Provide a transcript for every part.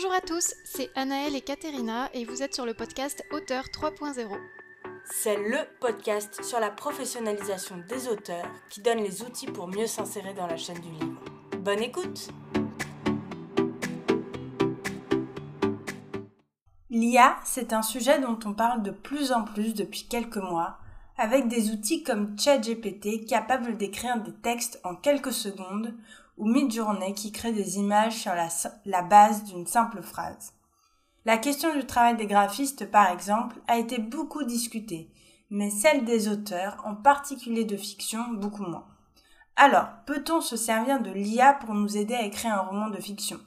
Bonjour à tous, c'est Anaëlle et Katerina et vous êtes sur le podcast Auteur 3.0. C'est le podcast sur la professionnalisation des auteurs qui donne les outils pour mieux s'insérer dans la chaîne du livre. Bonne écoute L'IA, c'est un sujet dont on parle de plus en plus depuis quelques mois, avec des outils comme ChatGPT capable d'écrire des textes en quelques secondes ou Midjourney qui crée des images sur la, la base d'une simple phrase. La question du travail des graphistes, par exemple, a été beaucoup discutée, mais celle des auteurs, en particulier de fiction, beaucoup moins. Alors, peut-on se servir de l'IA pour nous aider à écrire un roman de fiction?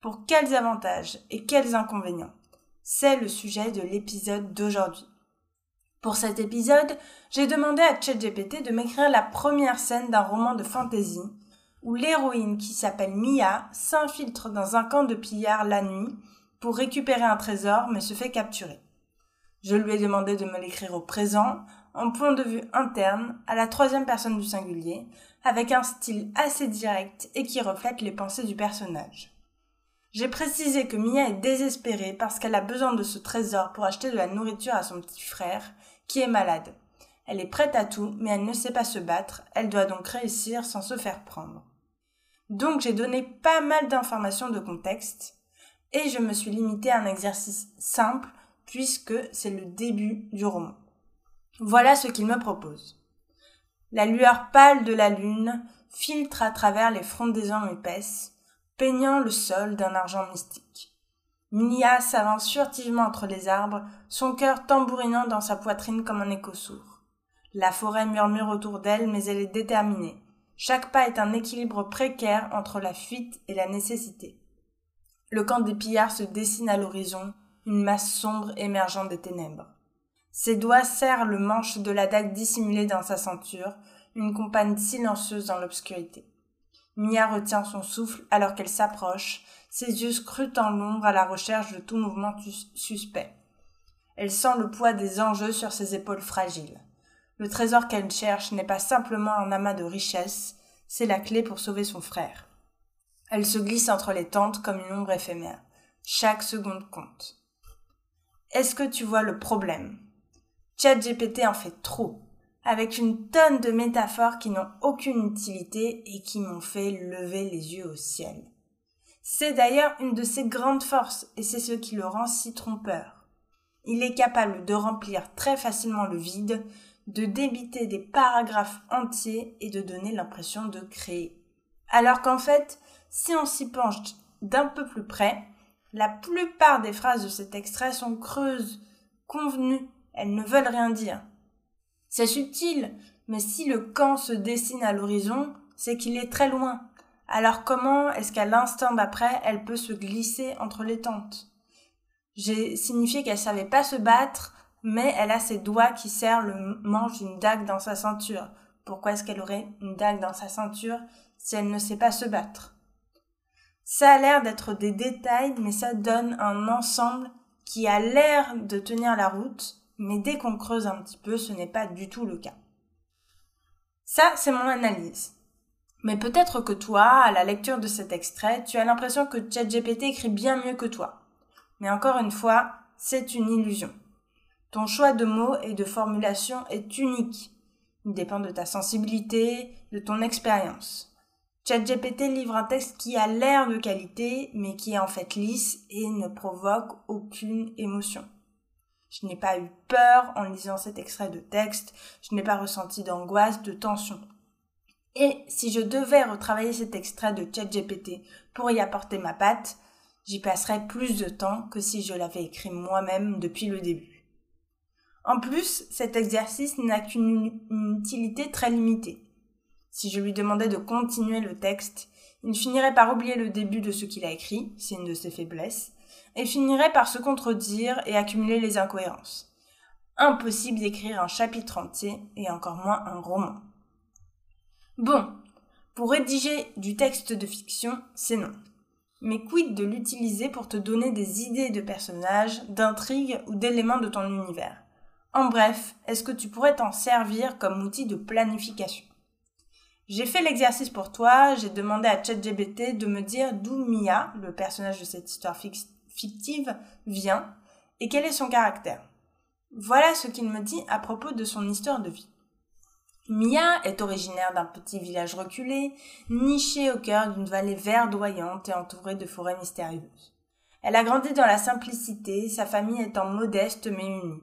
Pour quels avantages et quels inconvénients? C'est le sujet de l'épisode d'aujourd'hui. Pour cet épisode, j'ai demandé à ChatGPT de m'écrire la première scène d'un roman de fantasy où l'héroïne qui s'appelle Mia s'infiltre dans un camp de pillards la nuit pour récupérer un trésor mais se fait capturer. Je lui ai demandé de me l'écrire au présent, en point de vue interne, à la troisième personne du singulier, avec un style assez direct et qui reflète les pensées du personnage. J'ai précisé que Mia est désespérée parce qu'elle a besoin de ce trésor pour acheter de la nourriture à son petit frère, qui est malade. Elle est prête à tout, mais elle ne sait pas se battre, elle doit donc réussir sans se faire prendre. Donc j'ai donné pas mal d'informations de contexte et je me suis limitée à un exercice simple puisque c'est le début du roman. Voilà ce qu'il me propose. La lueur pâle de la lune filtre à travers les frondaisons épaisses, peignant le sol d'un argent mystique. Mia s'avance furtivement entre les arbres, son cœur tambourinant dans sa poitrine comme un écho sourd. La forêt murmure autour d'elle, mais elle est déterminée. Chaque pas est un équilibre précaire entre la fuite et la nécessité. Le camp des pillards se dessine à l'horizon, une masse sombre émergeant des ténèbres. Ses doigts serrent le manche de la dague dissimulée dans sa ceinture, une compagne silencieuse dans l'obscurité. Mia retient son souffle alors qu'elle s'approche, ses yeux scrutent l'ombre à la recherche de tout mouvement suspect. Elle sent le poids des enjeux sur ses épaules fragiles. Le trésor qu'elle cherche n'est pas simplement un amas de richesses, c'est la clé pour sauver son frère. Elle se glisse entre les tentes comme une ombre éphémère. Chaque seconde compte. Est-ce que tu vois le problème? GPT en fait trop, avec une tonne de métaphores qui n'ont aucune utilité et qui m'ont fait lever les yeux au ciel. C'est d'ailleurs une de ses grandes forces et c'est ce qui le rend si trompeur. Il est capable de remplir très facilement le vide, de débiter des paragraphes entiers et de donner l'impression de créer. Alors qu'en fait, si on s'y penche d'un peu plus près, la plupart des phrases de cet extrait sont creuses, convenues, elles ne veulent rien dire. C'est subtil, mais si le camp se dessine à l'horizon, c'est qu'il est très loin. Alors comment est-ce qu'à l'instant d'après, elle peut se glisser entre les tentes? J'ai signifié qu'elle savait pas se battre, mais elle a ses doigts qui serrent le manche d'une dague dans sa ceinture. Pourquoi est-ce qu'elle aurait une dague dans sa ceinture si elle ne sait pas se battre? Ça a l'air d'être des détails, mais ça donne un ensemble qui a l'air de tenir la route, mais dès qu'on creuse un petit peu, ce n'est pas du tout le cas. Ça, c'est mon analyse. Mais peut-être que toi, à la lecture de cet extrait, tu as l'impression que ChatGPT écrit bien mieux que toi. Mais encore une fois, c'est une illusion. Ton choix de mots et de formulation est unique. Il dépend de ta sensibilité, de ton expérience. ChatGPT livre un texte qui a l'air de qualité, mais qui est en fait lisse et ne provoque aucune émotion. Je n'ai pas eu peur en lisant cet extrait de texte, je n'ai pas ressenti d'angoisse, de tension. Et si je devais retravailler cet extrait de ChatGPT pour y apporter ma patte, j'y passerais plus de temps que si je l'avais écrit moi-même depuis le début. En plus, cet exercice n'a qu'une utilité très limitée. Si je lui demandais de continuer le texte, il finirait par oublier le début de ce qu'il a écrit, c'est une de ses faiblesses, et finirait par se contredire et accumuler les incohérences. Impossible d'écrire un chapitre entier et encore moins un roman. Bon, pour rédiger du texte de fiction, c'est non. Mais quid de l'utiliser pour te donner des idées de personnages, d'intrigues ou d'éléments de ton univers? En bref, est-ce que tu pourrais t'en servir comme outil de planification? J'ai fait l'exercice pour toi, j'ai demandé à ChatGPT de me dire d'où Mia, le personnage de cette histoire fictive, vient et quel est son caractère. Voilà ce qu'il me dit à propos de son histoire de vie. Mia est originaire d'un petit village reculé, niché au cœur d'une vallée verdoyante et entourée de forêts mystérieuses. Elle a grandi dans la simplicité, sa famille étant modeste mais unie.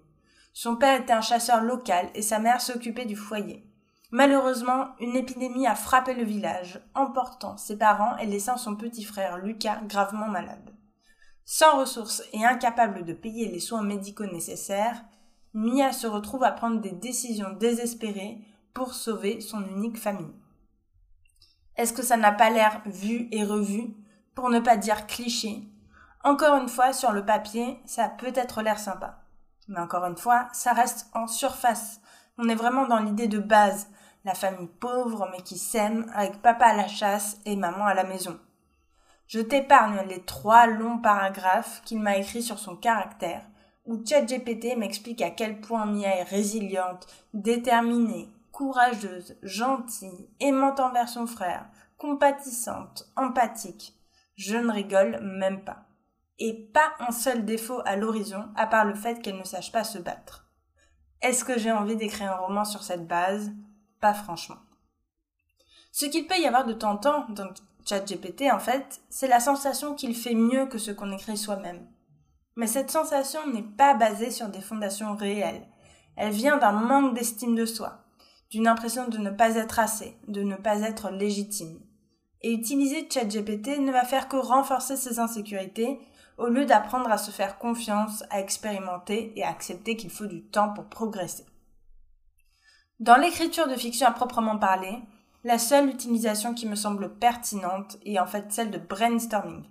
Son père était un chasseur local et sa mère s'occupait du foyer. Malheureusement, une épidémie a frappé le village, emportant ses parents et laissant son petit frère Lucas gravement malade. Sans ressources et incapable de payer les soins médicaux nécessaires, Mia se retrouve à prendre des décisions désespérées pour sauver son unique famille. Est-ce que ça n'a pas l'air vu et revu, pour ne pas dire cliché? Encore une fois, sur le papier, ça a peut-être l'air sympa. Mais encore une fois, ça reste en surface. On est vraiment dans l'idée de base, la famille pauvre mais qui s'aime, avec papa à la chasse et maman à la maison. Je t'épargne les trois longs paragraphes qu'il m'a écrits sur son caractère, où ChatGPT m'explique à quel point Mia est résiliente, déterminée, courageuse, gentille, aimante envers son frère, compatissante, empathique. Je ne rigole même pas. Et pas un seul défaut à l'horizon, à part le fait qu'elle ne sache pas se battre. Est-ce que j'ai envie d'écrire un roman sur cette base? Pas franchement. Ce qu'il peut y avoir de temps dans ChatGPT, en fait, c'est la sensation qu'il fait mieux que ce qu'on écrit soi-même. Mais cette sensation n'est pas basée sur des fondations réelles. Elle vient d'un manque d'estime de soi, d'une impression de ne pas être assez, de ne pas être légitime. Et utiliser ChatGPT ne va faire que renforcer ces insécurités au lieu d'apprendre à se faire confiance, à expérimenter et à accepter qu'il faut du temps pour progresser. Dans l'écriture de fiction à proprement parler, la seule utilisation qui me semble pertinente est en fait celle de brainstorming,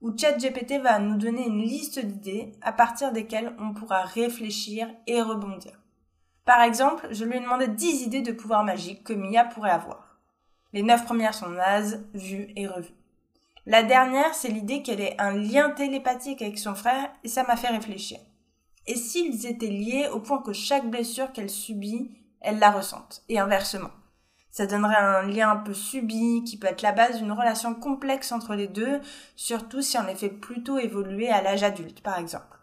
où ChatGPT va nous donner une liste d'idées à partir desquelles on pourra réfléchir et rebondir. Par exemple, je lui ai demandé 10 idées de pouvoirs magiques que Mia pourrait avoir. Les 9 premières sont nazes, vues et revues. La dernière, c'est l'idée qu'elle ait un lien télépathique avec son frère et ça m'a fait réfléchir. Et s'ils étaient liés au point que chaque blessure qu'elle subit elle la ressentent, et inversement. Ça donnerait un lien un peu subi qui peut être la base d'une relation complexe entre les deux, surtout si on les fait plutôt évoluer à l'âge adulte, par exemple.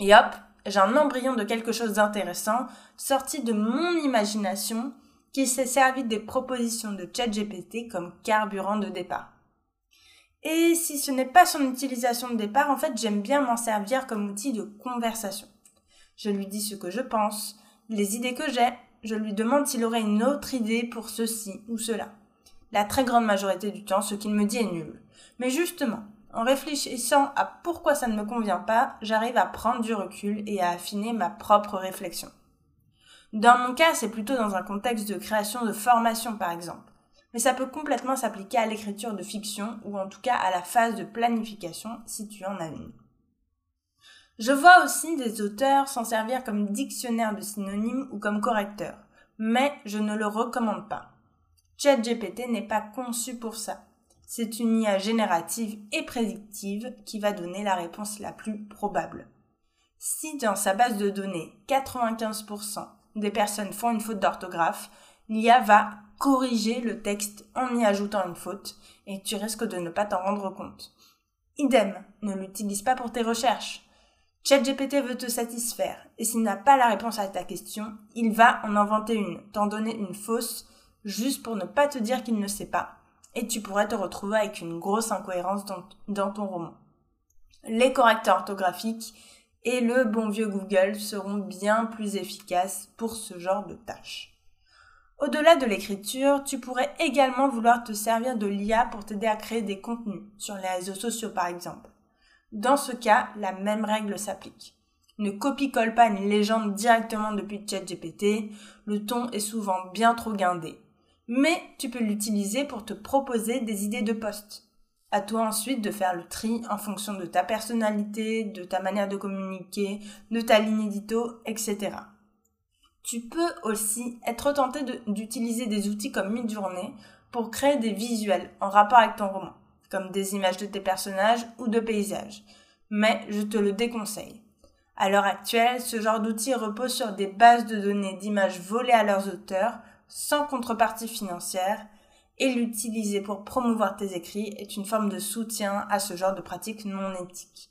Et hop, j'ai un embryon de quelque chose d'intéressant sorti de mon imagination qui s'est servi des propositions de ChatGPT comme carburant de départ. Et si ce n'est pas son utilisation de départ, en fait, j'aime bien m'en servir comme outil de conversation. Je lui dis ce que je pense, les idées que j'ai, je lui demande s'il aurait une autre idée pour ceci ou cela. La très grande majorité du temps, ce qu'il me dit est nul. Mais justement, en réfléchissant à pourquoi ça ne me convient pas, j'arrive à prendre du recul et à affiner ma propre réflexion. Dans mon cas, c'est plutôt dans un contexte de création de formation, par exemple. Mais ça peut complètement s'appliquer à l'écriture de fiction ou en tout cas à la phase de planification si tu en as une. Je vois aussi des auteurs s'en servir comme dictionnaire de synonymes ou comme correcteur, mais je ne le recommande pas. ChatGPT n'est pas conçu pour ça. C'est une IA générative et prédictive qui va donner la réponse la plus probable. Si dans sa base de données 95% des personnes font une faute d'orthographe, l'IA va corriger le texte en y ajoutant une faute et tu risques de ne pas t'en rendre compte. Idem, ne l'utilise pas pour tes recherches. ChatGPT veut te satisfaire, et s'il n'a pas la réponse à ta question, il va en inventer une, t'en donner une fausse, juste pour ne pas te dire qu'il ne sait pas, et tu pourrais te retrouver avec une grosse incohérence dans, ton roman. Les correcteurs orthographiques et le bon vieux Google seront bien plus efficaces pour ce genre de tâches. Au-delà de l'écriture, tu pourrais également vouloir te servir de l'IA pour t'aider à créer des contenus, sur les réseaux sociaux par exemple. Dans ce cas, la même règle s'applique. Ne copie-colle pas une légende directement depuis ChatGPT, le ton est souvent bien trop guindé. Mais tu peux l'utiliser pour te proposer des idées de poste. À toi ensuite de faire le tri en fonction de ta personnalité, de ta manière de communiquer, de ta ligne édito, etc. Tu peux aussi être tenté d'utiliser des outils comme Midjourney pour créer des visuels en rapport avec ton roman comme des images de tes personnages ou de paysages. Mais je te le déconseille. À l'heure actuelle, ce genre d'outils repose sur des bases de données d'images volées à leurs auteurs sans contrepartie financière et l'utiliser pour promouvoir tes écrits est une forme de soutien à ce genre de pratique non éthique.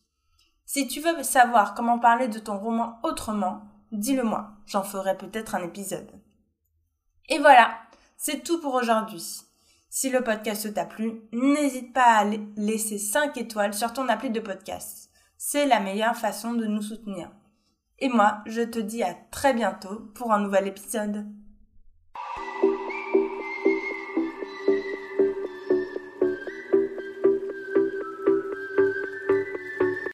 Si tu veux savoir comment parler de ton roman autrement, dis-le-moi, j'en ferai peut-être un épisode. Et voilà, c'est tout pour aujourd'hui. Si le podcast t'a plu, n'hésite pas à laisser 5 étoiles sur ton appli de podcast. C'est la meilleure façon de nous soutenir. Et moi, je te dis à très bientôt pour un nouvel épisode.